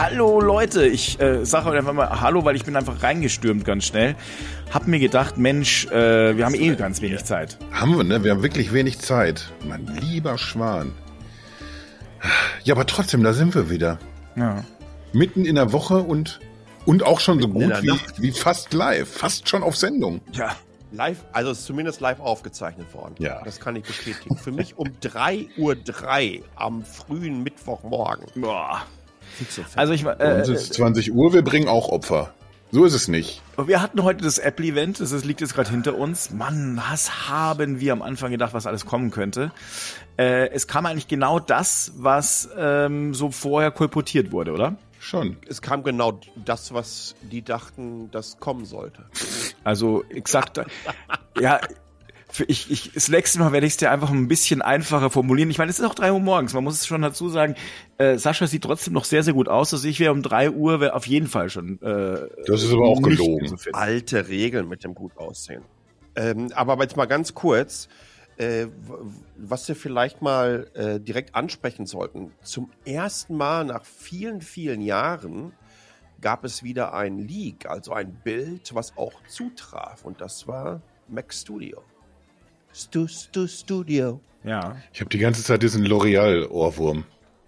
Hallo Leute, ich äh, sage heute einfach mal Hallo, weil ich bin einfach reingestürmt ganz schnell. Hab mir gedacht, Mensch, äh, wir haben eh ganz wenig Zeit. Haben wir, ne? Wir haben wirklich wenig Zeit. Mein lieber Schwan. Ja, aber trotzdem, da sind wir wieder. Ja. Mitten in der Woche und, und auch schon so Mitten in gut wie, wie fast live. Fast schon auf Sendung. Ja. Live, also es ist zumindest live aufgezeichnet worden. Ja. Das kann ich bestätigen. Für mich um 3.03 Uhr am frühen Mittwochmorgen. Boah. Also ich äh, uns ist 20 Uhr, wir bringen auch Opfer. So ist es nicht. wir hatten heute das Apple-Event, das liegt jetzt gerade hinter uns. Mann, was haben wir am Anfang gedacht, was alles kommen könnte? Äh, es kam eigentlich genau das, was ähm, so vorher kolportiert wurde, oder? Schon. es kam genau das, was die dachten, das kommen sollte. Also exakt. ja, für ich, ich, das nächste Mal werde ich es dir einfach ein bisschen einfacher formulieren. Ich meine, es ist auch drei Uhr morgens. Man muss es schon dazu sagen. Äh, Sascha sieht trotzdem noch sehr, sehr gut aus. Also ich wäre um drei Uhr wär auf jeden Fall schon. Äh, Das ist aber auch gelogen. Alte Regeln mit dem gut aussehen. Ähm, aber jetzt mal ganz kurz, äh, was wir vielleicht mal äh, direkt ansprechen sollten. Zum ersten Mal nach vielen, vielen Jahren gab es wieder ein Leak, also ein Bild, was auch zutraf. Und das war Mac Studio. Stu, Stu, Studio. Ja, Ich habe die ganze Zeit diesen L'Oreal-Ohrwurm.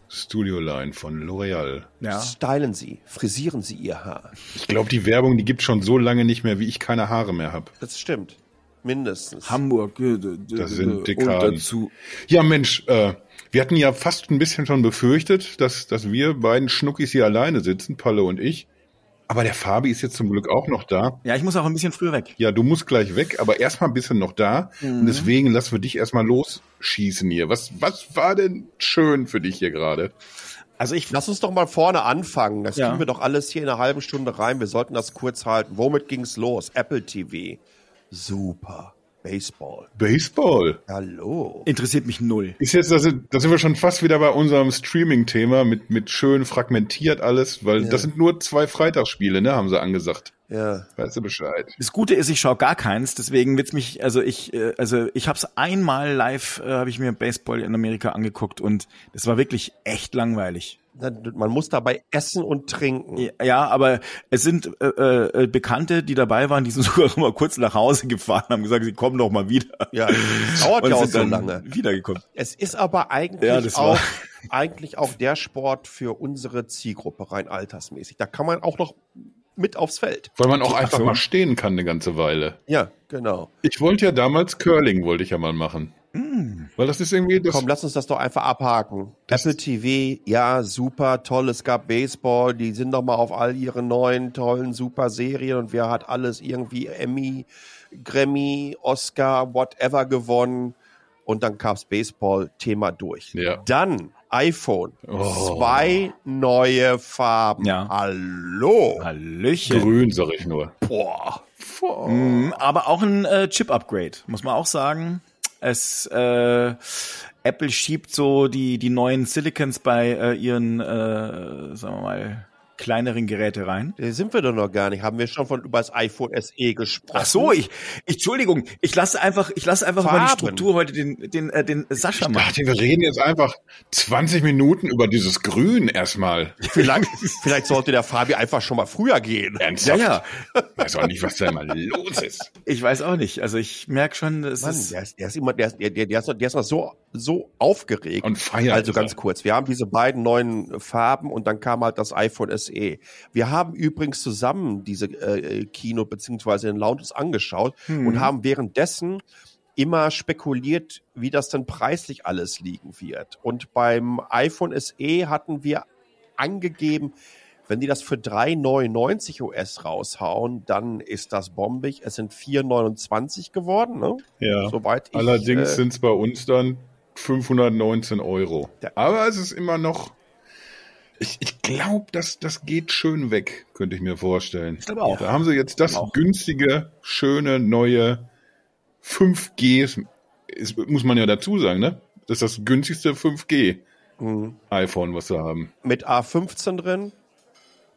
Studio Line von L'Oreal. ja. Stylen Sie, frisieren Sie Ihr Haar. Ich glaube, die Werbung, die gibt schon so lange nicht mehr, wie ich keine Haare mehr habe. Das stimmt. Mindestens. Hamburg. äh, Das sind Dekaden. dazu. Ja, Mensch, äh, wir hatten ja fast ein bisschen schon befürchtet, dass, dass wir beiden Schnuckis hier alleine sitzen, Palle und ich. Aber der Fabi ist jetzt zum Glück auch noch da. Ja, ich muss auch ein bisschen früh weg. Ja, du musst gleich weg, aber erstmal ein bisschen noch da. Und deswegen lassen wir dich erstmal losschießen hier. Was, was war denn schön für dich hier gerade? Also ich. Lass uns doch mal vorne anfangen. Das Ja. kriegen wir doch alles hier in einer halben Stunde rein. Wir sollten das kurz halten. Womit ging's los? Apple TV. Super. Baseball. Baseball. Hallo. Interessiert mich null. Ist jetzt, da sind, da sind wir schon fast wieder bei unserem Streaming-Thema mit, mit schön fragmentiert alles, weil das sind nur zwei Freitagsspiele, ne, haben sie angesagt. Ja. Weißt du Bescheid? Das Gute ist, ich schaue gar keins, deswegen wird's mich, also ich, äh, also ich habe es einmal live, äh, habe ich mir Baseball in Amerika angeguckt und das war wirklich echt langweilig. Man muss dabei essen und trinken. Ja, aber es sind äh, äh, Bekannte, die dabei waren, die sind sogar mal kurz nach Hause gefahren, haben gesagt, sie kommen noch mal wieder. Ja, das dauert ja auch so lange. wiedergekommen. Es ist aber eigentlich Ja, auch, eigentlich auch der Sport für unsere Zielgruppe rein altersmäßig. Da kann man auch noch mit aufs Feld. Weil man auch Ach einfach so. mal stehen kann eine ganze Weile. Ja, genau. Ich wollte ja damals Curling, wollte ich ja mal machen. Weil das ist irgendwie das. Komm, lass uns das doch einfach abhaken. Das- Apple TV, ja, super, toll. Es gab Baseball, die sind doch mal auf all ihren neuen, tollen, super Serien und wer hat alles irgendwie Emmy, Grammy, Oscar, whatever gewonnen. Und dann gab's Baseball, Thema durch. Ja. Dann iPhone. Oh. Zwei neue Farben. Ja. Hallo. Hallöchen. Grün, sag ich nur. Boah. Mhm, aber auch ein äh, Chip-Upgrade, muss man auch sagen. Es äh, Apple schiebt so die die neuen Silicons bei äh, ihren, äh, sagen wir mal, kleineren Geräte rein. Da sind wir doch noch gar nicht. Haben wir schon von über das iPhone SE gesprochen? Ach so, ich, ich Entschuldigung, ich lasse einfach, ich lasse einfach mal die Farben. Struktur heute den den äh, den Sascha Ich machen. dachte, wir reden jetzt einfach 20 Minuten über dieses Grün erstmal. Vielleicht, vielleicht sollte der Fabi einfach schon mal früher gehen. Ja, Ernsthaft? ja. Weiß auch nicht, was da immer los ist. Ich weiß auch nicht. Also ich merke schon, es Mann, ist der ist, der ist immer, der ist, der, der, der ist, noch, der ist noch so, so aufgeregt. Und feiert Also ganz kurz. Wir haben diese beiden neuen Farben und dann kam halt das iPhone SE. Wir haben übrigens zusammen diese äh, Kino beziehungsweise den Lounges angeschaut und haben währenddessen immer spekuliert, wie das denn preislich alles liegen wird. Und beim iPhone SE hatten wir angegeben, wenn die das für 3,99 US raushauen, dann ist das bombig. Es sind 4,29 geworden, ne? Ja. Soweit ich, Allerdings äh, sind es bei uns dann 519 Euro. Aber es ist immer noch. Ich, ich glaube, das, das geht schön weg, könnte ich mir vorstellen. Ich glaube auch. Da haben sie jetzt das günstige, schöne, neue 5G, ist, muss man ja dazu sagen, ne? Das ist das günstigste 5G Mhm. iPhone, was wir haben. mit A15 drin.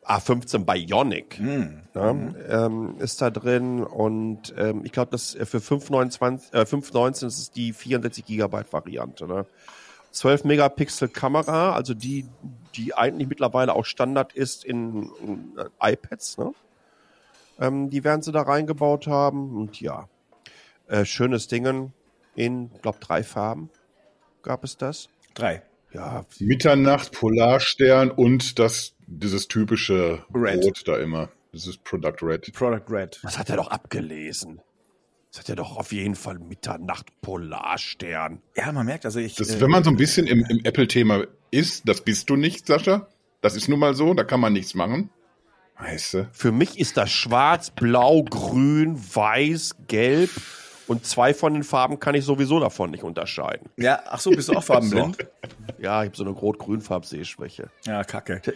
A15 Bionic Hm. ne, ähm, ist da drin und ähm, ich glaube, das äh, für 529, äh, 519 ist es die 64 Gigabyte Variante. Ne? 12 Megapixel Kamera, also die die eigentlich mittlerweile auch Standard ist in, in äh, iPads. Ne? Ähm, die werden sie da reingebaut haben. Und ja, äh, schönes Dingen in, glaube drei Farben gab es das. Drei. Ja, Mitternacht, Polarstern und das, dieses typische Red. Rot da immer. Dieses Product Red. Product Red. das hat er doch abgelesen. Das hat er doch auf jeden Fall Mitternacht Polarstern. Ja, man merkt, also ich. Das, äh, wenn man so ein bisschen im, im Apple-Thema ist, das bist du nicht, Sascha. Das ist nun mal so, da kann man nichts machen. Weißt du? Für mich ist das schwarz, blau, grün, weiß, gelb und zwei von den Farben kann ich sowieso davon nicht unterscheiden. ja, ach so, bist du auch farbenblind? Ja, ich habe so eine Rot-Grün-Farbsehschwäche. Ja, kacke.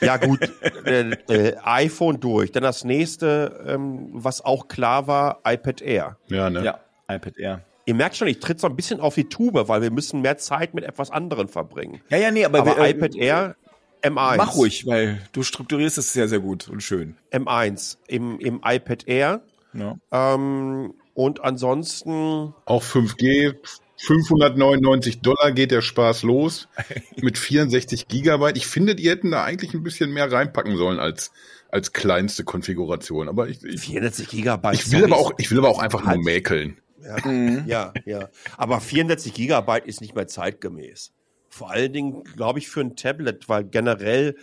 Ja gut, äh, äh, iPhone durch. Dann das nächste, ähm, was auch klar war, iPad Air. Ja, ne? Ja, iPad Air. Ihr merkt schon, ich tritt so ein bisschen auf die Tube, weil wir müssen mehr Zeit mit etwas anderem verbringen. Ja, ja, nee, aber, Aber wir, äh, iPad Air, M1. Mach ruhig, weil du strukturierst es sehr, sehr gut und schön. M1 im, im iPad Air. Ja. Ähm, und ansonsten Auch 5G, 599 Dollar geht der Spaß los mit 64 Gigabyte. Ich finde, die hätten da eigentlich ein bisschen mehr reinpacken sollen als, als kleinste Konfiguration. Aber ich, ich, 64 Gigabyte. ich will sorry, aber auch, ich will aber auch einfach nur Halt. mäkeln. Ja, ja, ja. Aber 64 Gigabyte ist nicht mehr zeitgemäß. Vor allen Dingen, glaube ich, für ein Tablet, weil generell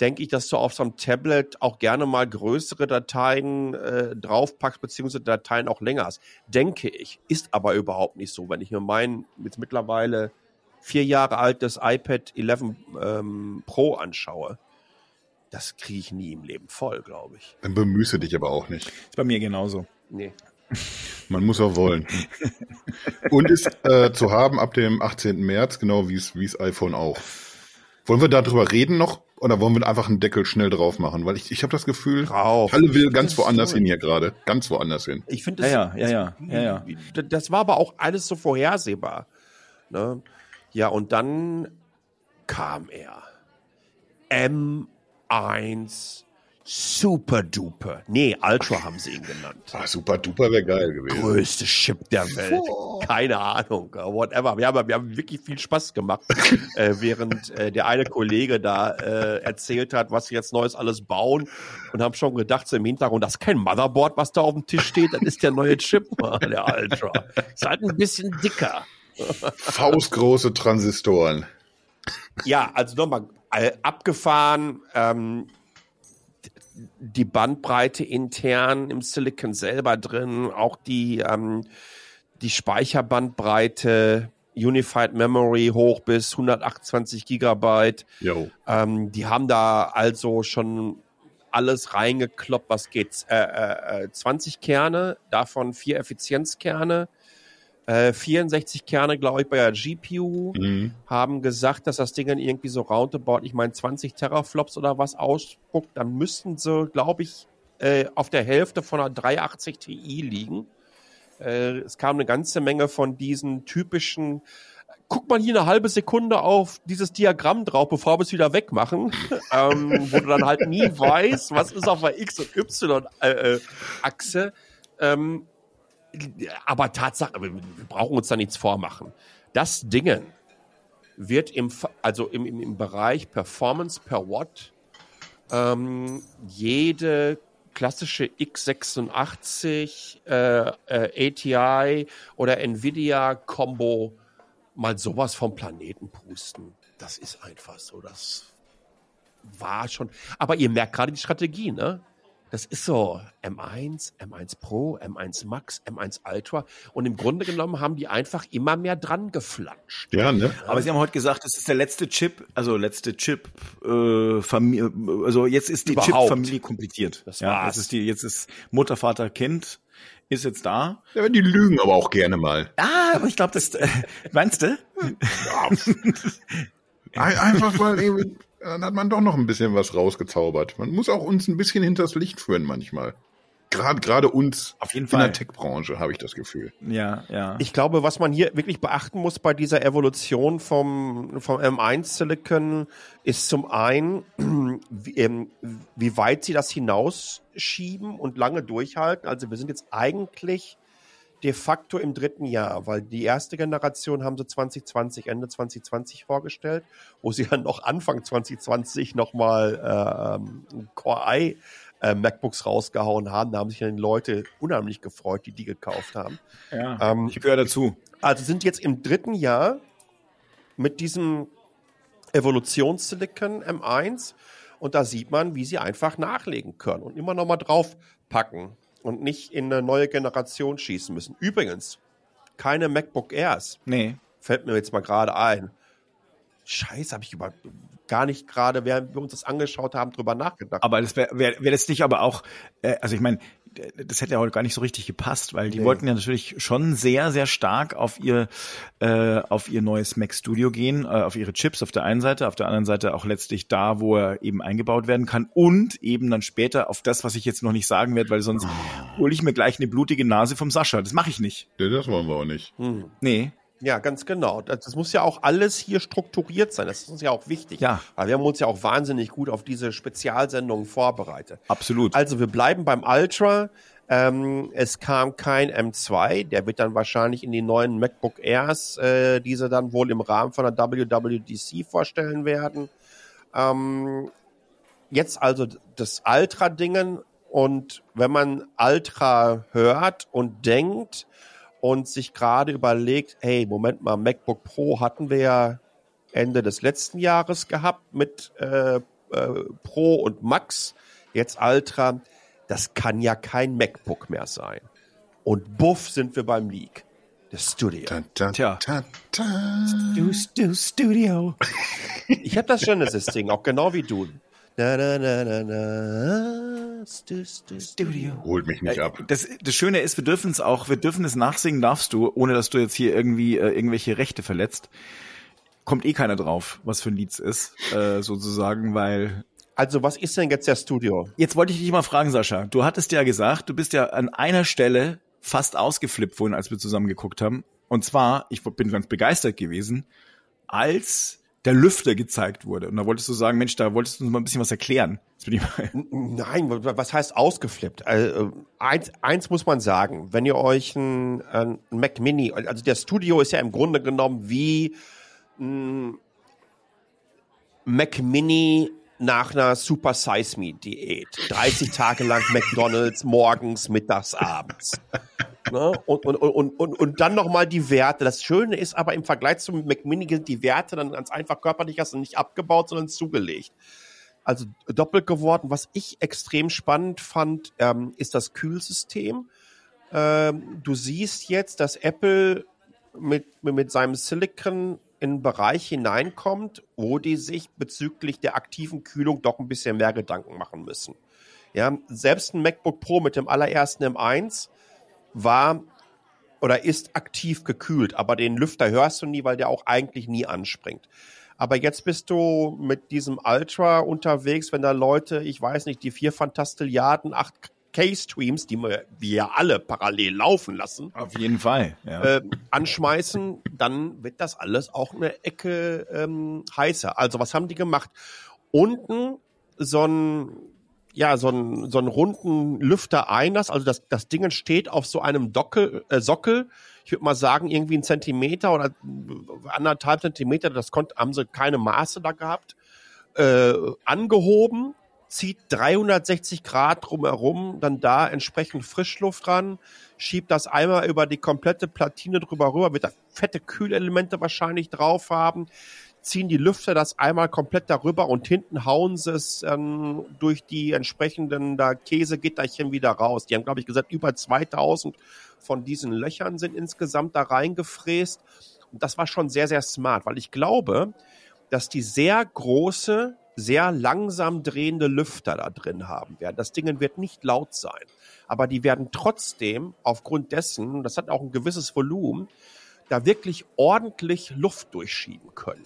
denke ich, dass du auf so einem Tablet auch gerne mal größere Dateien äh, draufpackst, beziehungsweise Dateien auch länger hast. Denke ich. Ist aber überhaupt nicht so. Wenn ich mir mein jetzt mittlerweile vier Jahre altes iPad 11 ähm, Pro anschaue, das kriege ich nie im Leben voll, glaube ich. Dann bemüße dich aber auch nicht. Ist bei mir genauso. Nee. Man muss auch wollen. Und ist äh, zu haben ab dem 18. März, genau wie es wie es iPhone auch. Wollen wir darüber reden noch oder wollen wir einfach einen Deckel schnell drauf machen? Weil ich, ich habe das Gefühl, Drauf. Halle will ganz woanders hin hier gerade. Ganz woanders hin. Ich finde Ja, das, ja, ja, ja, ja, ja. das war aber auch alles so vorhersehbar. Ne? Ja, und dann kam er. M1 Super Duper. Nee, Ultra haben sie ihn genannt. Ah, super duper wäre geil gewesen. Größte Chip der Welt. Keine Ahnung. Whatever. Wir haben, wir haben wirklich viel Spaß gemacht, äh, während äh, der eine Kollege da äh, erzählt hat, was sie jetzt Neues alles bauen und haben schon gedacht, so im Hintergrund, das ist kein Motherboard, was da auf dem Tisch steht, das ist der neue Chip, der Ultra. Ist halt ein bisschen dicker. Faustgroße Transistoren. Ja, also nochmal äh, abgefahren. Ähm, die Bandbreite intern im Silicon selber drin, auch die, ähm, die Speicherbandbreite, Unified Memory hoch bis 128 Gigabyte. Ähm, die haben da also schon alles reingekloppt, was geht. Äh, äh, 20 Kerne, davon vier Effizienzkerne, äh, 64 Kerne, glaube ich, bei der GPU Mhm. haben gesagt, dass das Ding dann irgendwie so roundabout, ich meine 20 Teraflops oder was ausspuckt, dann müssten sie, glaube ich, äh, auf der Hälfte von einer 380 Ti liegen. Äh, es kam eine ganze Menge von diesen typischen Guck mal hier eine halbe Sekunde auf dieses Diagramm drauf, bevor wir es wieder wegmachen, ähm, wo du dann halt nie weißt, was ist auf der X- und Y-Achse. ähm, aber Tatsache, wir brauchen uns da nichts vormachen. Das Dingen wird im, also im, im, im Bereich Performance per Watt ähm, jede klassische x86 äh, äh, ATI oder Nvidia Combo mal sowas vom Planeten pusten. Das ist einfach so. Das war schon. Aber ihr merkt gerade die Strategie, ne? Das ist so M1, M1 Pro, M1 Max, M1 Ultra. Und im Grunde genommen haben die einfach immer mehr dran geflanscht. Ja, ne? Aber Sie haben heute gesagt, das ist der letzte Chip, also letzte Chip, äh, Familie, also jetzt ist die. Chip-Familie komplettiert. Das ja, jetzt ist die, jetzt ist Mutter, Vater, Kind ist jetzt da. Ja, die lügen aber auch gerne mal. Ah, aber ich glaube, das äh, meinst du? Ein- Einfach mal eben, dann hat man doch noch ein bisschen was rausgezaubert. Man muss auch uns ein bisschen hinters Licht führen manchmal. Gerade, gerade uns Auf jeden in Fall. der Tech-Branche habe ich das Gefühl. Ja, ja. Ich glaube, was man hier wirklich beachten muss bei dieser Evolution vom, vom M1 Silicon ist zum einen, wie, ähm, wie weit sie das hinausschieben und lange durchhalten. Also wir sind jetzt eigentlich de facto im dritten Jahr, weil die erste Generation haben sie 2020, Ende 2020 vorgestellt, wo sie dann noch Anfang 2020 nochmal äh, ähm, Core i äh, MacBooks rausgehauen haben. Da haben sich dann die Leute unheimlich gefreut, die die gekauft haben. Ja, ähm, ich gehöre dazu. Also sind jetzt im dritten Jahr mit diesem Evolutionssilicon M1 und da sieht man, wie sie einfach nachlegen können und immer noch mal draufpacken und nicht in eine neue Generation schießen müssen. Übrigens, keine MacBook Airs. Nee. Fällt mir jetzt mal gerade ein. Scheiße, habe ich über gar nicht gerade, während wir uns das angeschaut haben, drüber nachgedacht. Aber das wäre wär, wär das nicht aber auch, äh, also ich meine, das hätte ja heute gar nicht so richtig gepasst, weil die nee. wollten ja natürlich schon sehr, sehr stark auf ihr, äh, auf ihr neues Mac Studio gehen, äh, auf ihre Chips auf der einen Seite, auf der anderen Seite auch letztlich da, wo er eben eingebaut werden kann und eben dann später auf das, was ich jetzt noch nicht sagen werde, weil sonst hole ich mir gleich eine blutige Nase vom Sascha. Das mache ich nicht. Ja, das wollen wir auch nicht. Hm. Nee. Ja, ganz genau. Das, muss ja auch alles hier strukturiert sein. Das ist uns ja auch wichtig. Ja. Weil wir haben uns ja auch wahnsinnig gut auf diese Spezialsendungen vorbereitet. Absolut. Also wir bleiben beim Ultra. Ähm, es kam kein M2, der wird dann wahrscheinlich in die neuen MacBook Airs, äh, diese dann wohl im Rahmen von der WWDC vorstellen werden. Ähm, jetzt also das Ultra-Dingen und wenn man Ultra hört und denkt und sich gerade überlegt, hey, Moment mal, MacBook Pro hatten wir ja Ende des letzten Jahres gehabt mit äh, äh, Pro und Max, jetzt Ultra das kann ja kein MacBook mehr sein. Und buff sind wir beim Leak. Das Studio. Da, da, Tja. Da, Stu, Stu, Studio. Ich habe das Genesis-Ding, auch genau wie du. Na, na, na, na, na, Stu, Stu, Studio. Holt mich nicht ab. Das, das Schöne ist, wir dürfen es auch, wir dürfen es nachsingen, darfst du, ohne dass du jetzt hier irgendwie äh, irgendwelche Rechte verletzt. Kommt eh keiner drauf, was für ein Lied es ist, äh, sozusagen, weil also was ist denn jetzt der Studio? Jetzt wollte ich dich mal fragen, Sascha. Du hattest ja gesagt, du bist ja an einer Stelle fast ausgeflippt vorhin, als wir zusammen geguckt haben. Und zwar, ich bin ganz begeistert gewesen, als der Lüfter gezeigt wurde. Und da wolltest du sagen, Mensch, da wolltest du uns mal ein bisschen was erklären. Nein, was heißt ausgeflippt? Also, eins, eins muss man sagen, wenn ihr euch ein, ein Mac Mini, also der Studio ist ja im Grunde genommen wie ein Mac Mini nach einer Super Size Me Diät. 30 Tage lang McDonalds morgens, mittags, abends. Ne? Und, und, und, und, und dann nochmal die Werte. Das Schöne ist aber im Vergleich zum McMini sind die Werte dann ganz einfach körperlich hast du nicht abgebaut, sondern zugelegt. Also doppelt geworden. Was ich extrem spannend fand, ähm, ist das Kühlsystem. Ähm, du siehst jetzt, dass Apple mit, mit seinem Silicon in einen Bereich hineinkommt, wo die sich bezüglich der aktiven Kühlung doch ein bisschen mehr Gedanken machen müssen. Ja, selbst ein MacBook Pro mit dem allerersten M1 war oder ist aktiv gekühlt, aber den Lüfter hörst du nie, weil der auch eigentlich nie anspringt. Aber jetzt bist du mit diesem Ultra unterwegs, wenn da Leute, ich weiß nicht, die vier Fantastilliarden, acht K-Streams, die wir, ja alle parallel laufen lassen. Auf jeden Fall. Ja. Äh, anschmeißen, dann wird das alles auch eine Ecke ähm, heißer. Also was haben die gemacht? Unten so ein ja, so ein so einen runden Lüfter-Einlass, also das, das Ding steht auf so einem Dockel, äh, Sockel, ich würde mal sagen, irgendwie ein Zentimeter oder anderthalb Zentimeter, das konnte, haben sie keine Maße da gehabt, äh, angehoben, zieht 360 Grad drumherum, dann da entsprechend Frischluft ran, schiebt das einmal über die komplette Platine drüber rüber, wird da fette Kühlelemente wahrscheinlich drauf haben, ziehen die Lüfter das einmal komplett darüber und hinten hauen sie es ähm, durch die entsprechenden da Käsegitterchen wieder raus. Die haben, glaube ich, gesagt, über 2000 von diesen Löchern sind insgesamt da reingefräst. Und das war schon sehr, sehr smart, weil ich glaube, dass die sehr große sehr langsam drehende Lüfter da drin haben werden. Das Ding wird nicht laut sein, aber die werden trotzdem aufgrund dessen, das hat auch ein gewisses Volumen, da wirklich ordentlich Luft durchschieben können.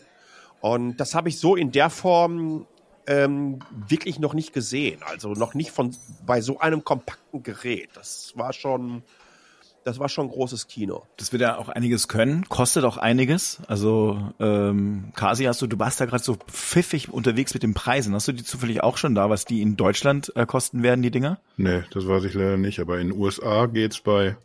Und das habe ich so in der Form ähm, wirklich noch nicht gesehen. Also noch nicht von bei so einem kompakten Gerät. Das war schon das war schon großes Kino. Das wird ja auch einiges können, kostet auch einiges. Also ähm, Kasi, hast du, du warst da gerade so pfiffig unterwegs mit den Preisen. Hast du die zufällig auch schon da, was die in Deutschland äh, kosten werden, die Dinger? Nee, das weiß ich leider nicht, aber in den USA geht's bei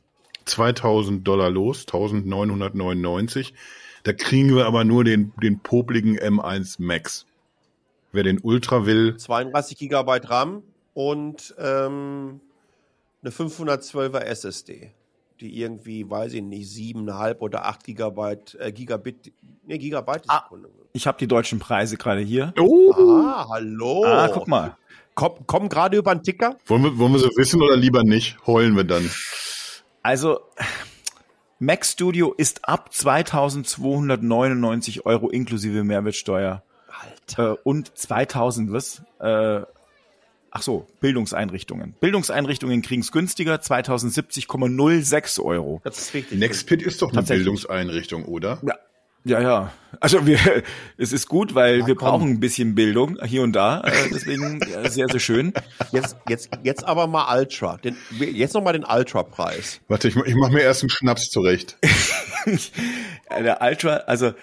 2000 Dollar los, 1999. Da kriegen wir aber nur den, den popligen M1 Max. Wer den Ultra will, 32 Gigabyte RAM und ähm, eine 512er SSD, die irgendwie, weiß ich nicht, 7,5 oder 8 Gigabyte, äh, Gigabit, ne, Gigabyte Ah. Ich habe die deutschen Preise gerade hier. oh, Ah, hallo. Ah, guck mal. Komm, komm gerade über den Ticker. wollen wir, wollen wir so wissen oder lieber nicht? Heulen wir dann. Also Mac Studio ist ab 2299 Euro inklusive Mehrwertsteuer Alter. äh, und 2000 was? Äh, ach so, Bildungseinrichtungen. Bildungseinrichtungen kriegen es günstiger, 2070,06 Euro. Das ist wichtig. Nextpit ist doch eine Tatsächlich. Bildungseinrichtung, oder? Ja. Ja, ja. Also wir, es ist gut, weil Na, wir komm. brauchen ein bisschen Bildung hier und da. Äh, deswegen sehr, sehr schön. Jetzt, jetzt, jetzt aber mal Ultra. Den, jetzt noch mal den Ultra-Preis. Warte, ich, ich mache mir erst einen Schnaps zurecht. Der Ultra, also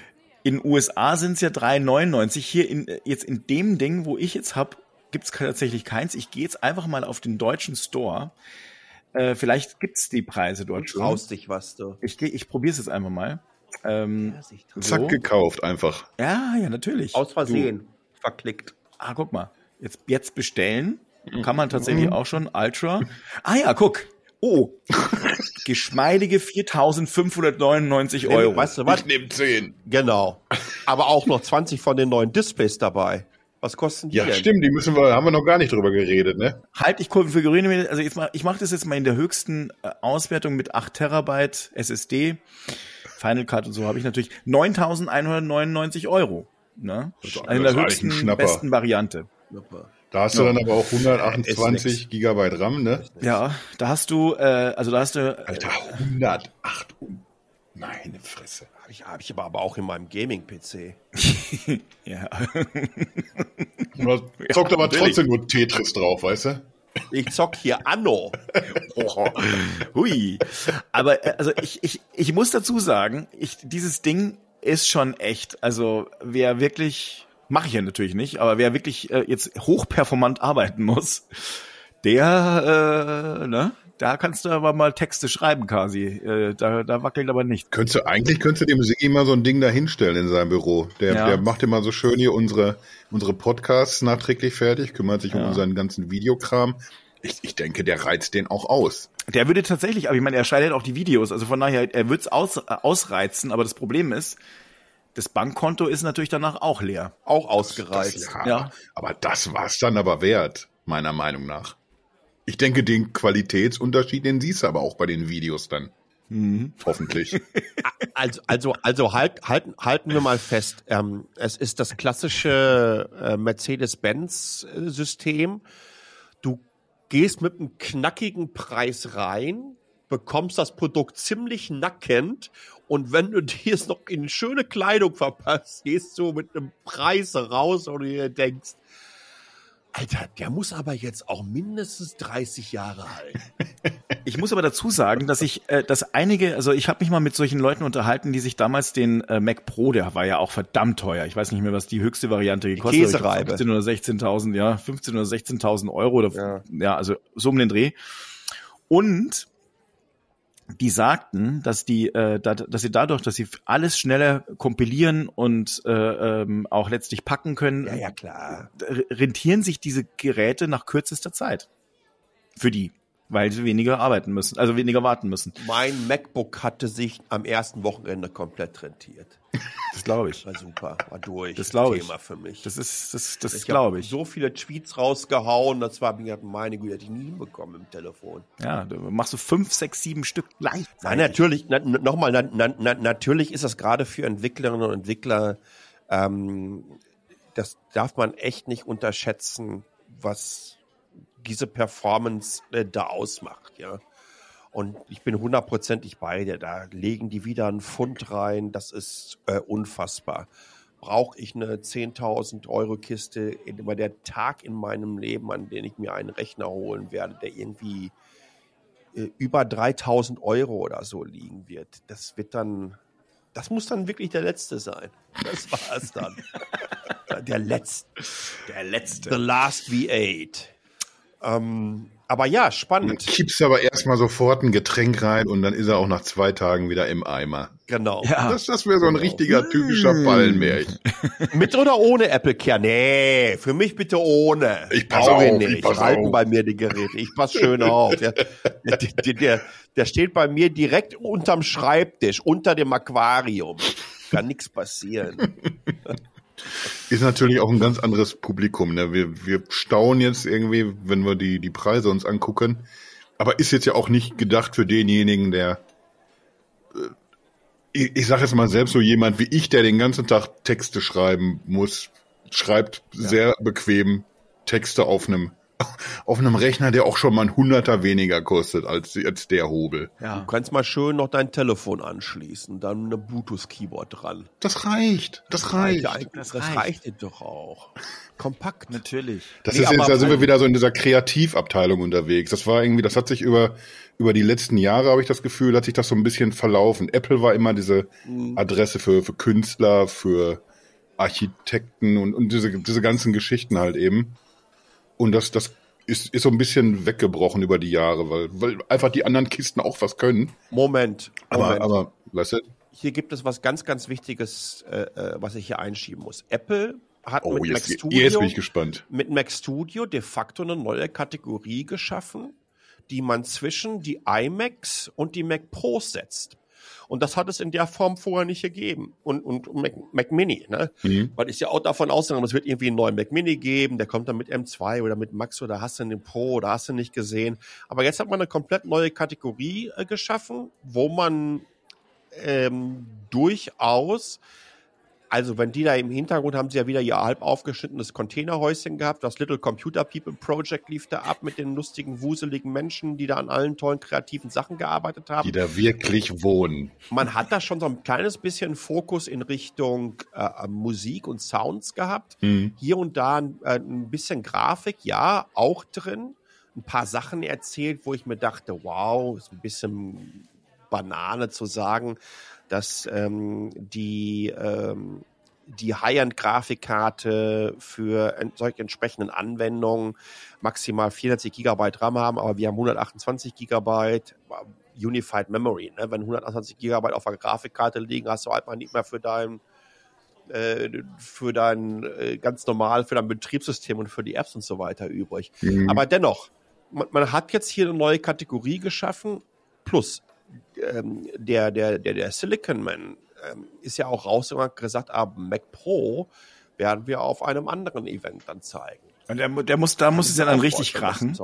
in USA sind es ja 3,99. Hier in, jetzt in dem Ding, wo ich jetzt hab, gibt's tatsächlich keins. Ich gehe jetzt einfach mal auf den deutschen Store. Äh, vielleicht gibt's die Preise dort schon. Traust dich was, du. Ich, geh- ich probiere es jetzt einfach mal. Ähm, Zack, so. gekauft einfach. Ja, ja, natürlich. Aus Versehen. Verklickt. Ah, guck mal. Jetzt, jetzt bestellen. Kann man tatsächlich auch schon. Ultra. Ah ja, guck. Oh. Geschmeidige 4.599 Euro. Weißt du was? nehme 10. Genau. Aber auch noch 20 von den neuen Displays dabei. Was kosten die Ja, denn? stimmt, die müssen wir, haben wir noch gar nicht drüber geredet, ne? Halt, ich konfiguriere mir, also jetzt mal, ich mache das jetzt mal in der höchsten äh, Auswertung mit 8 Terabyte SSD. Final Cut und so habe ich natürlich 9.199 Euro. Ne? ist- Also in der höchsten, Schnapper. besten Variante. Da hast du Ja. dann aber auch Ist 128 nix. Gigabyte RAM, ne? Ja, da hast du, äh, also da hast du, äh, Alter, 108. Meine Fresse. Habe ich, hab ich aber, aber auch in meinem Gaming-PC. ja, Du zockt aber natürlich. trotzdem nur Tetris drauf, weißt du? Ich zock hier Anno. Oh, hui. Aber äh, also ich, ich, ich muss dazu sagen, ich, dieses Ding ist schon echt. Also wer wirklich, mache ich ja natürlich nicht, aber wer wirklich äh, jetzt hochperformant arbeiten muss, der, äh, ne, da kannst du aber mal Texte schreiben, quasi. Äh, da, da wackelt aber nicht. Könntest du, eigentlich könntest du dem Sigi mal so ein Ding da hinstellen in seinem Büro. Der, Ja. der macht immer so schön hier unsere, unsere Podcasts nachträglich fertig, kümmert sich um Ja. unseren ganzen Videokram. Ich, ich denke, der reizt den auch aus. Der würde tatsächlich, aber ich meine, er schneidet auch die Videos, also von daher, er wird's aus, äh, ausreizen, aber das Problem ist, das Bankkonto ist natürlich danach auch leer. Auch ausgereizt. ja, Ja. Aber das war's dann aber wert, meiner Meinung nach. Ich denke, den Qualitätsunterschied, den siehst du aber auch bei den Videos dann. Mhm. Hoffentlich. Also, also, also halt, halten, halten wir mal fest. Ähm, es ist das klassische äh, Mercedes-Benz-System. Du gehst mit einem knackigen Preis rein, bekommst das Produkt ziemlich nackend und wenn du dir es noch in schöne Kleidung verpasst, gehst du mit einem Preis raus und du dir denkst, Alter, der muss aber jetzt auch mindestens 30 Jahre halten. Ich muss aber dazu sagen, dass ich, äh, dass einige, also ich habe mich mal mit solchen Leuten unterhalten, die sich damals den äh, Mac Pro, der war ja auch verdammt teuer. Ich weiß nicht mehr, was die höchste Variante gekostet hat. Käsereibe. 15 oder 16.000, ja, 15 oder 16.000 Euro oder ja. Ja. also so um den Dreh. Und die sagten, dass die, äh, da, dass sie dadurch, dass sie alles schneller kompilieren und äh, ähm, auch letztlich packen können, Ja, ja, klar. r- rentieren sich diese Geräte nach kürzester Zeit. Für die. Weil sie weniger arbeiten müssen, also weniger warten müssen. Mein MacBook hatte sich am ersten Wochenende komplett rentiert. Das glaube ich. War super, war durch. Das glaube ich. Thema für mich. Das ist, das, das ich glaube ich. so viele Tweets rausgehauen, das war mir meine Güte, hätte ich nie hinbekommen im Telefon. Ja, du machst du fünf, sechs, sieben Stück gleichzeitig. Nein, natürlich, na, nochmal, na, na, natürlich ist das gerade für Entwicklerinnen und Entwickler, ähm, das darf man echt nicht unterschätzen, was diese Performance äh, da ausmacht, ja. Und ich bin hundertprozentig bei dir. Da legen die wieder einen Pfund rein. Das ist äh, unfassbar. Brauche ich eine 10.000 Euro Kiste? Immer der Tag in meinem Leben, an dem ich mir einen Rechner holen werde, der irgendwie äh, über 3.000 Euro oder so liegen wird. Das wird dann, das muss dann wirklich der letzte sein. Das war es dann. der letzte. der letzte. The last V8. Ähm, aber ja, Dann spannend. kippst du aber erstmal sofort ein Getränk rein und dann ist er auch nach zwei Tagen wieder im Eimer. Genau. Ja. Das, das wäre so ein richtiger typischer Ballenmärchen. Mit oder ohne Apple Care? Nee, für mich bitte ohne. Ich pass Brauche auf, ich nicht. pass Halten auf. bei mir die Geräte. Ich pass schön auf. Der, der, der, der steht bei mir direkt unterm Schreibtisch, unter dem Aquarium. Kann nichts passieren. Ist natürlich auch ein ganz anderes Publikum. Ne? Wir, wir staunen jetzt irgendwie, wenn wir die, die Preise uns angucken. Aber ist jetzt ja auch nicht gedacht für denjenigen, der, äh, ich, ich sage jetzt mal selbst so jemand wie ich, der den ganzen Tag Texte schreiben muss, schreibt sehr bequem Texte auf einem auf einem Rechner, der auch schon mal ein Hunderter weniger kostet als, als der Hobel. Ja. Du kannst mal schön noch dein Telefon anschließen, dann eine Bluetooth-Keyboard dran. Das reicht. Das reicht. Ja, das, Das reicht. reicht. doch auch. Kompakt. Natürlich. Das Nee, ist jetzt, da sind wir wieder so in dieser Kreativabteilung unterwegs. Das war irgendwie, das hat sich über, über die letzten Jahre, habe ich das Gefühl, hat sich das so ein bisschen verlaufen. Apple war immer diese Mhm. Adresse für, für Künstler, für Architekten und, und diese, diese ganzen Geschichten halt eben. Und das, das ist, ist so ein bisschen weggebrochen über die Jahre, weil, weil einfach die anderen Kisten auch was können. Moment. Aber, Moment. aber, weißt du, hier gibt es was ganz, ganz Wichtiges, äh, äh, was ich hier einschieben muss. Apple hat oh, mit Mac jetzt, Studio, jetzt bin ich gespannt. mit Mac Studio de facto eine neue Kategorie geschaffen, die man zwischen die iMacs und die Mac Pros setzt. Und das hat es in der Form vorher nicht gegeben. Und, und Mac, Mac Mini, ne? Mhm. Weil ich ja auch davon ausgegangen, es wird irgendwie einen neuen Mac Mini geben, der kommt dann mit M2 oder mit Max oder hast du den Pro oder hast du nicht gesehen. Aber jetzt hat man eine komplett neue Kategorie äh, geschaffen, wo man ähm, durchaus, also wenn die da im Hintergrund haben sie ja wieder ihr halb aufgeschnittenes Containerhäuschen gehabt, das Little Computer People Project lief da ab mit den lustigen, wuseligen Menschen, die da an allen tollen kreativen Sachen gearbeitet haben Die da wirklich wohnen. man hat da schon so ein kleines bisschen Fokus in Richtung äh, Musik und Sounds gehabt. Mhm. Hier und da ein, äh, ein bisschen Grafik, ja, auch drin. Ein paar Sachen erzählt, wo ich mir dachte, wow, ist ein bisschen Banane zu sagen, dass ähm, die, ähm, die High-End-Grafikkarte für solche entsprechenden Anwendungen maximal 460 Gigabyte RAM haben, aber wir haben 128 Gigabyte Unified Memory. Ne? Wenn 128 Gigabyte auf der Grafikkarte liegen, hast du halt mal nicht mehr für dein äh, für dein äh, ganz normal für dein Betriebssystem und für die Apps und so weiter übrig. Mhm. Aber dennoch, man, man hat jetzt hier eine neue Kategorie geschaffen. Plus, ähm, der, der, der, der Silicon Man ähm, ist ja auch rausgegangen und gesagt, ah, Mac Pro werden wir auf einem anderen Event dann zeigen. Und der, der muss, da muss es ja dann richtig krachen.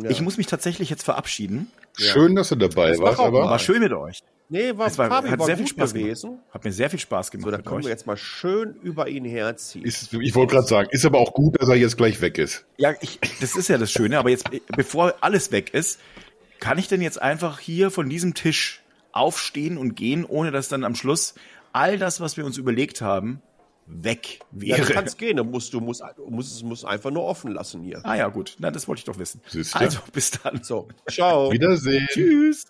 Ja. Ich muss mich tatsächlich jetzt verabschieden. Schön, dass du dabei Das warst, aber. War schön mit euch. nee, war, Es war, Fabi hat war sehr gut viel Spaß gewesen. gemacht. Hat mir sehr viel Spaß gemacht So, da können wir jetzt mal schön über ihn herziehen. ist, ich wollte gerade sagen, ist aber auch gut, dass er jetzt gleich weg ist. Ja, ich, das ist ja das Schöne, aber jetzt, bevor alles weg ist, kann ich denn jetzt einfach hier von diesem Tisch aufstehen und gehen, ohne dass dann am Schluss all das, was wir uns überlegt haben, weg ja, du wäre? kannst gehen, du musst, du musst, du musst es musst einfach nur offen lassen hier. ah ja, gut. Na, das wollte ich doch wissen. Siehste? Also, bis dann. So, ciao. Wiedersehen. Tschüss.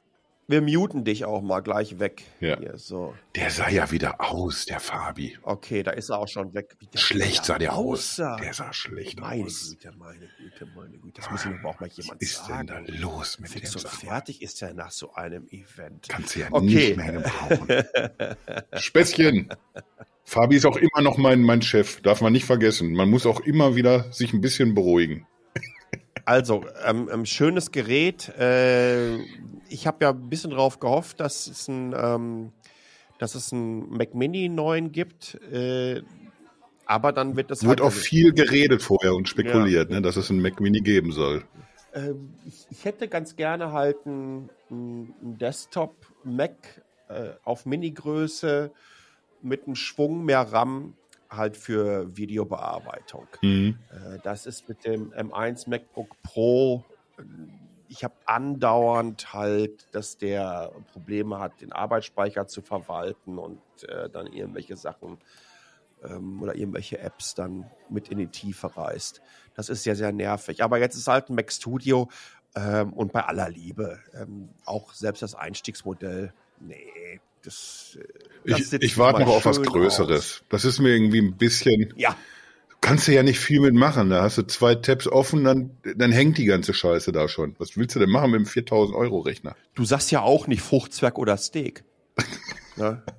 Wir muten dich auch mal gleich weg. Ja. Hier, so. Der sah ja wieder aus, der Fabi. Okay, da ist er auch schon weg. Schlecht sah der aus. aussah. Der sah schlecht Meine aus. Güte, meine Güte, meine Güte. Das muss ihm aber auch mal jemand Was ist sagen. denn da los mit dem? Fix Sag mal? fertig ist er nach so einem Event. Kannst du ja Okay. nicht mehr gebrauchen. Späßchen. Fabi ist auch immer noch mein, mein Chef. Darf man nicht vergessen. Man muss auch immer wieder sich ein bisschen beruhigen. Also, ähm, ähm, schönes Gerät. Äh, ich habe ja ein bisschen drauf gehofft, dass es ein, ähm, dass es ein Mac Mini 9 gibt. Äh, aber dann wird das Wird halt auch viel geredet vorher und spekuliert, ne, dass es einen Mac Mini geben soll. Ähm, ich, ich hätte ganz gerne halt einen, einen Desktop-Mac äh, auf Mini-Größe mit einem Schwung mehr RAM halt für Videobearbeitung. Mhm. Äh, das ist mit dem M1 MacBook Pro. Ich habe andauernd halt, dass der Probleme hat, den Arbeitsspeicher zu verwalten und äh, dann irgendwelche Sachen ähm, oder irgendwelche Apps dann mit in die Tiefe reißt. Das ist sehr, sehr nervig. Aber jetzt ist halt ein Mac Studio ähm, und bei aller Liebe ähm, auch selbst das Einstiegsmodell. Nee, das. äh, das Ich, ich warte noch auf was Größeres. aus. Das ist mir irgendwie ein bisschen Ja, kannst du ja nicht viel mitmachen. Da hast du zwei Tabs offen, dann, dann hängt die ganze Scheiße da schon. Was willst du denn machen mit dem 4000 Euro Rechner? Du sagst ja auch nicht Fruchtzwerg oder Steak. ja.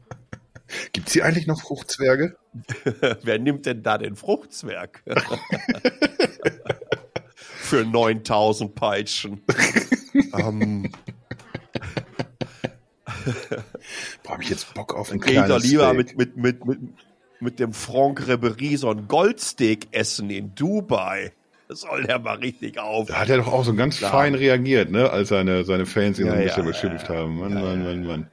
Gibt's hier eigentlich noch Fruchtzwerge? Wer nimmt denn da den Fruchtzwerg? Für 9000 Peitschen. um. Boah, hab ich jetzt Bock auf ein Geht doch lieber mit, mit, mit, mit, mit dem Franck Ribery so ein Goldsteak essen in Dubai. Das soll der mal richtig auf. Da hat er doch auch so ganz Klar. fein reagiert, ne, als seine, seine Fans ihn ja, so ein bisschen ja, beschimpft haben. Mann, Mann, Mann, Mann.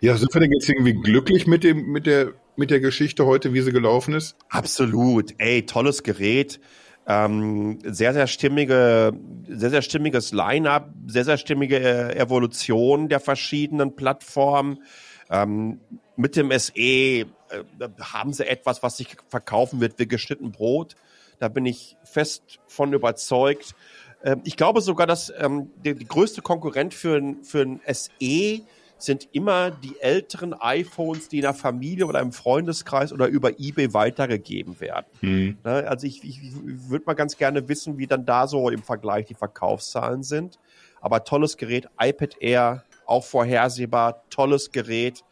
Ja, sind wir denn jetzt irgendwie glücklich mit dem, mit der, mit der Geschichte heute, wie sie gelaufen ist? Absolut. Ey, tolles Gerät. Ähm, sehr, sehr stimmige, sehr, sehr stimmiges Line-up, sehr, sehr stimmige Evolution der verschiedenen Plattformen. Ähm, mit dem SE äh, haben sie etwas, was sich verkaufen wird wie geschnitten Brot. Da bin ich fest von überzeugt. Ähm, ich glaube sogar, dass ähm, der, die größte Konkurrent für, für ein SE sind immer die älteren iPhones, die in der Familie oder im Freundeskreis oder über eBay weitergegeben werden. Mhm. Also ich, ich, ich würde mal ganz gerne wissen, wie dann da so im Vergleich die Verkaufszahlen sind. Aber tolles Gerät, iPad Air, auch vorhersehbar, tolles Gerät.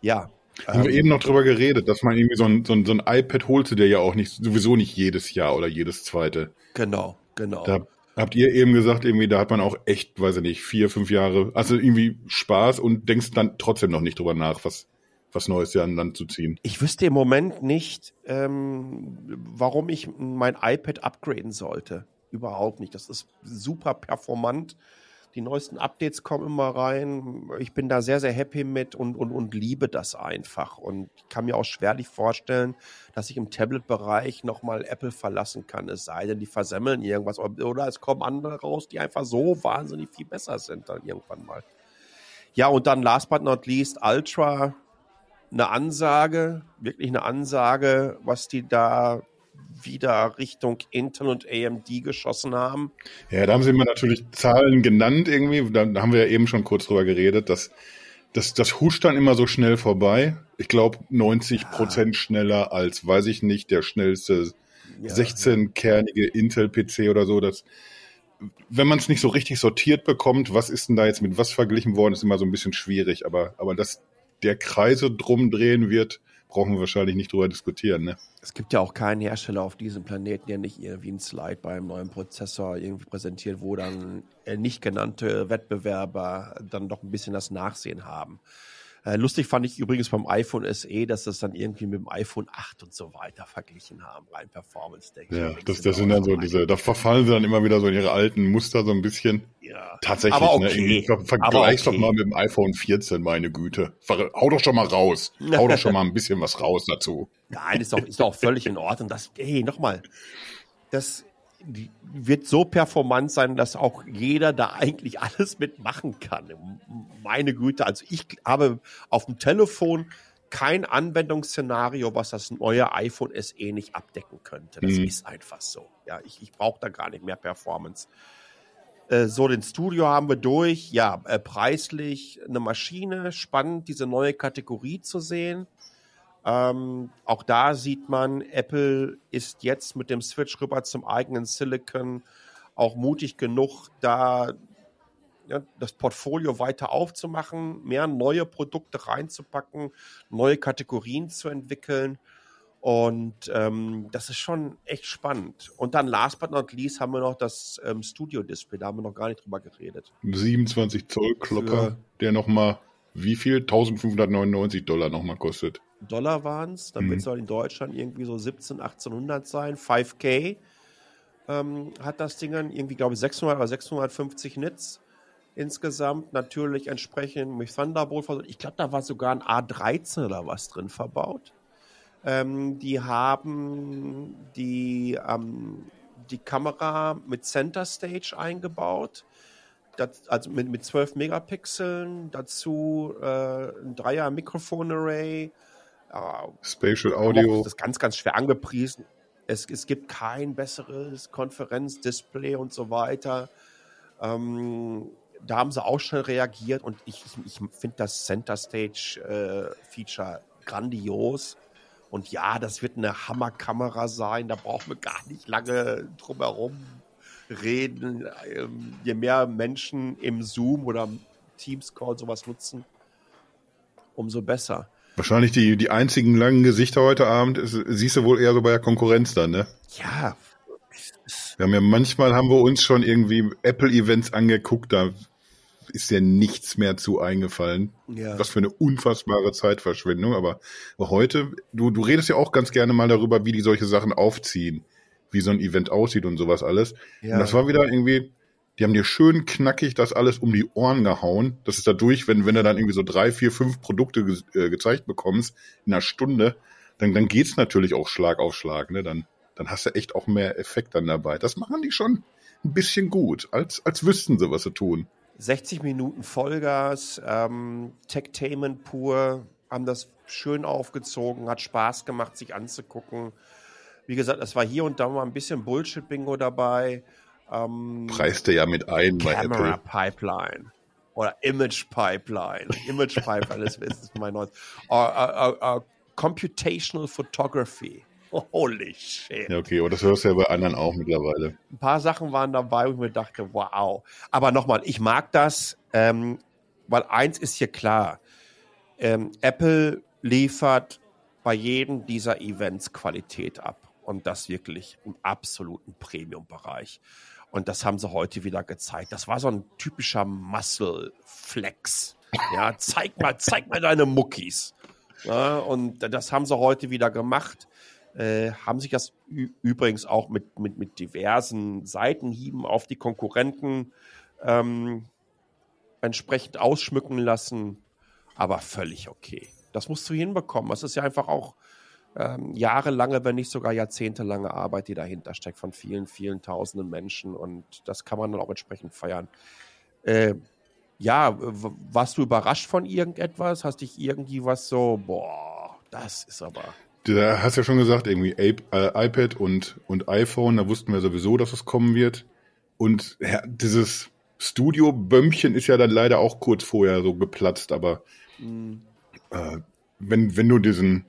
Ja. Haben ähm, wir eben noch drüber geredet, dass man irgendwie so ein, so ein, so ein iPad holte, der ja auch nicht, sowieso nicht jedes Jahr oder jedes zweite. Genau, genau. Da Habt ihr eben gesagt, irgendwie, da hat man auch echt, weiß ich nicht, vier, fünf Jahre, also irgendwie Spaß und denkst dann trotzdem noch nicht drüber nach, was, was Neues ja an Land zu ziehen. Ich wüsste im Moment nicht, ähm, warum ich mein iPad upgraden sollte. Überhaupt nicht. Das ist super performant. Die neuesten Updates kommen immer rein. Ich bin da sehr, sehr happy mit und, und, und liebe das einfach. Und ich kann mir auch schwerlich vorstellen, dass ich im Tablet-Bereich nochmal Apple verlassen kann. Es sei denn, die versemmeln irgendwas. Oder es kommen andere raus, die einfach so wahnsinnig viel besser sind dann irgendwann mal. Ja, und dann last but not least Ultra. Eine Ansage, wirklich eine Ansage, was die da wieder Richtung Intel und AMD geschossen haben. Ja, da haben sie mir natürlich Zahlen genannt irgendwie. Da haben wir ja eben schon kurz drüber geredet, dass das, das huscht dann immer so schnell vorbei. Ich glaube 90 Prozent ja. schneller als, weiß ich nicht, der schnellste ja, 16-kernige Intel-PC oder so. Das, wenn man es nicht so richtig sortiert bekommt, was ist denn da jetzt mit was verglichen worden, ist immer so ein bisschen schwierig. Aber, aber dass der Kreise drum drehen wird, brauchen wir wahrscheinlich nicht drüber diskutieren. Ne? Es gibt ja auch keinen Hersteller auf diesem Planeten, der nicht irgendwie ein Slide beim neuen Prozessor irgendwie präsentiert, wo dann äh, nicht genannte Wettbewerber dann doch ein bisschen das Nachsehen haben. Äh, lustig fand ich übrigens beim iPhone SE, dass das dann irgendwie mit dem iPhone 8 und so weiter verglichen haben, rein performance denke Ja, das, das sind dann so diese, da verfallen sie dann immer wieder so in ihre alten Muster so ein bisschen. Ja. Tatsächlich, aber ne? okay. ne? Vergleich's okay. doch mal mit dem iPhone 14, meine Güte. Hau doch schon mal raus. Hau doch schon mal ein bisschen was raus dazu. Nein, ist doch, ist doch völlig in Ordnung. Das, hey, nochmal. Das, wird so performant sein, dass auch jeder da eigentlich alles mitmachen kann. Meine Güte, also ich habe auf dem Telefon kein Anwendungsszenario, was das neue iPhone SE nicht abdecken könnte. Das mhm. ist einfach so. Ja, ich, ich brauche da gar nicht mehr Performance. Äh, so, den Studio haben wir durch. Ja, äh, preislich eine Maschine. Spannend, diese neue Kategorie zu sehen. Ähm, auch da sieht man, Apple ist jetzt mit dem Switch rüber zum eigenen Silicon auch mutig genug, da ja, das Portfolio weiter aufzumachen, mehr neue Produkte reinzupacken, neue Kategorien zu entwickeln. Und ähm, das ist schon echt spannend. Und dann last but not least haben wir noch das ähm, Studio-Display, da haben wir noch gar nicht drüber geredet. 27 Zoll Klopper, der nochmal wie viel? 1599 Dollar nochmal kostet. Dollar waren es. Dann mhm. wird es in Deutschland irgendwie so 17, 1800 sein. 5K ähm, hat das Ding dann irgendwie, glaube ich, 600 oder 650 Nits insgesamt. Natürlich entsprechend mit Thunderbolt verbaut. Ich glaube, da war sogar ein A13 oder was drin verbaut. Ähm, die haben die, ähm, die Kamera mit Center Stage eingebaut. Das, also mit, mit 12 Megapixeln, dazu äh, ein Dreier Mikrofon Array, Spatial Audio. Das ist ganz, ganz schwer angepriesen. Es, es gibt kein besseres Konferenzdisplay und so weiter. Ähm, da haben sie auch schon reagiert und ich, ich, finde das Center Stage äh, Feature grandios. Und ja, das wird eine Hammerkamera sein, da brauchen wir gar nicht lange drumherum reden. Ähm, je mehr Menschen im Zoom oder Teams Call sowas nutzen, umso besser. Wahrscheinlich die, die einzigen langen Gesichter heute Abend ist, siehst du wohl eher so bei der Konkurrenz dann, ne? Ja. Wir haben ja manchmal haben wir uns schon irgendwie Apple-Events angeguckt, da ist ja nichts mehr zu eingefallen. Ja. Was für eine unfassbare Zeitverschwendung. Aber heute, du, du redest ja auch ganz gerne mal darüber, wie die solche Sachen aufziehen, wie so ein Event aussieht und sowas alles. Ja. Und das war wieder irgendwie, die haben dir schön knackig das alles um die Ohren gehauen. Das ist dadurch, wenn, wenn du dann irgendwie so drei, vier, fünf Produkte ge äh, gezeigt bekommst in einer Stunde, dann, dann geht's natürlich auch Schlag auf Schlag, ne? Dann, dann hast du echt auch mehr Effekt dann dabei. Das machen die schon ein bisschen gut, als, als wüssten sie, was sie tun. 60 Minuten Vollgas, ähm, Techtainment pur, haben das schön aufgezogen, hat Spaß gemacht, sich anzugucken. Wie gesagt, es war hier und da mal ein bisschen Bullshit-Bingo dabei. Ähm, Preist er ja mit ein bei Camera Apple. Pipeline oder Image Pipeline. Image Pipeline ist, ist mein neues. Uh, uh, uh, Computational Photography. Holy shit. Ja, okay, aber das hörst du ja bei anderen auch mittlerweile. Ein paar Sachen waren dabei, wo ich mir dachte, wow. Aber nochmal, ich mag das, ähm, weil eins ist hier klar. Ähm, Apple liefert bei jedem dieser Events Qualität ab. Und das wirklich im absoluten Premium-Bereich. Und das haben sie heute wieder gezeigt. Das war so ein typischer Muscle-Flex. Ja, zeig mal, zeig mal deine Muckis. Ja, und das haben sie heute wieder gemacht. Äh, haben sich das übrigens auch mit, mit, mit diversen Seitenhieben auf die Konkurrenten ähm, entsprechend ausschmücken lassen. Aber völlig okay. Das musst du hinbekommen. Es ist ja einfach auch ähm, jahrelange, wenn nicht sogar jahrzehntelange Arbeit, die dahinter steckt von vielen, vielen tausenden Menschen. Und das kann man dann auch entsprechend feiern. Äh, ja, warst du überrascht von irgendetwas? Hast dich irgendwie was so, boah, das ist aber. Du hast ja schon gesagt, irgendwie äh, iPad und, und iPhone, da wussten wir sowieso, dass es kommen wird. Und ja, dieses Studio-Bömmchen ist ja dann leider auch kurz vorher so geplatzt, aber äh, wenn, wenn du diesen,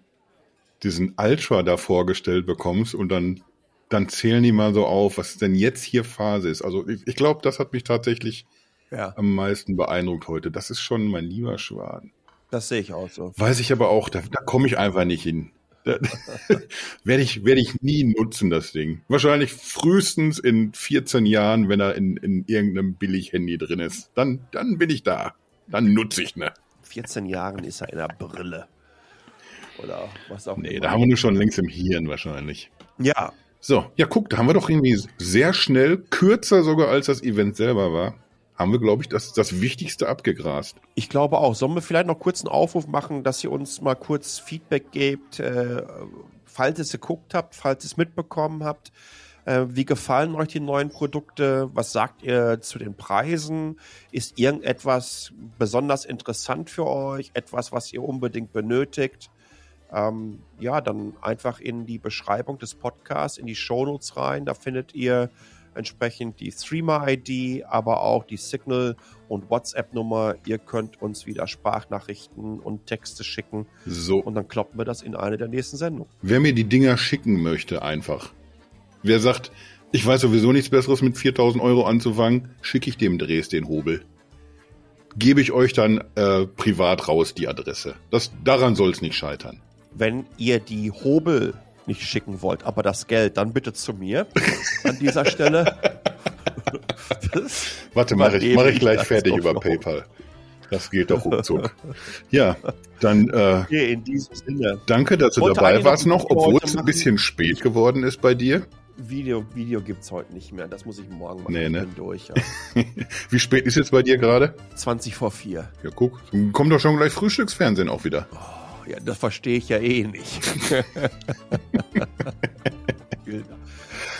diesen Ultra da vorgestellt bekommst und dann, dann zählen die mal so auf, was denn jetzt hier Phase ist. Also ich, ich glaube, das hat mich tatsächlich Ja, am meisten beeindruckt heute. Das ist schon mein lieber Schwan. das sehe ich auch so. Weiß ich aber auch, da, da komme ich einfach nicht hin. Werde ich, werde ich nie nutzen, das Ding. Wahrscheinlich frühestens in 14 Jahren, wenn er in, in irgendeinem Billig-Handy drin ist. Dann, dann bin ich da. Dann nutze ich ne. 14 Jahren ist er in der Brille. Oder was auch Nee, immer. da haben wir nur schon längst im Hirn wahrscheinlich. ja, So, ja, guck, da haben wir doch irgendwie sehr schnell, kürzer sogar als das Event selber war, haben wir, glaube ich, das, das Wichtigste abgegrast. ich glaube auch. Sollen wir vielleicht noch kurz einen Aufruf machen, dass ihr uns mal kurz Feedback gebt, äh, falls ihr es geguckt habt, falls ihr es mitbekommen habt. Äh, wie gefallen euch die neuen Produkte? Was sagt ihr zu den Preisen? Ist irgendetwas besonders interessant für euch? Etwas, was ihr unbedingt benötigt? Ähm, ja, dann einfach in die Beschreibung des Podcasts, in die Shownotes rein. Da findet ihr entsprechend die Streamer-ID, aber auch die Signal- und WhatsApp-Nummer. Ihr könnt uns wieder Sprachnachrichten und Texte schicken So, und dann kloppen wir das in eine der nächsten Sendungen. wer mir die Dinger schicken möchte, einfach. Wer sagt, ich weiß sowieso nichts Besseres mit 4000 Euro anzufangen, schicke ich dem Dres den Hobel. Gebe ich euch dann äh, privat raus die Adresse. Das, daran soll es nicht scheitern. Wenn ihr die Hobel nicht schicken wollt, aber das Geld, dann bitte zu mir an dieser Stelle. Warte, mache ich, mach ich gleich fertig über noch. PayPal. Das geht doch ruckzuck. ja, dann äh, Okay, in diesem Sinne. danke, dass du Wollte dabei warst noch obwohl es ein bisschen spät geworden ist bei dir. Video, Video gibt's heute nicht mehr. Das muss ich morgen machen. Nee, ne? Ich bin durch. Ja. Wie spät ist jetzt bei dir gerade? 20 vor 4. Ja, guck, dann kommt doch schon gleich Frühstücksfernsehen auch wieder. Ja, das verstehe ich ja eh nicht.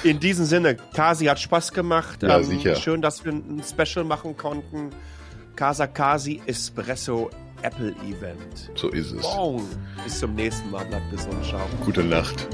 In diesem Sinne, Kasi hat Spaß gemacht. Ähm, Ja, sicher. Schön, dass wir ein Special machen konnten. Casa Kasi Espresso Apple Event. So ist es. Boom. Bis zum nächsten Mal. Bleibt gesund. Ciao. Gute Nacht.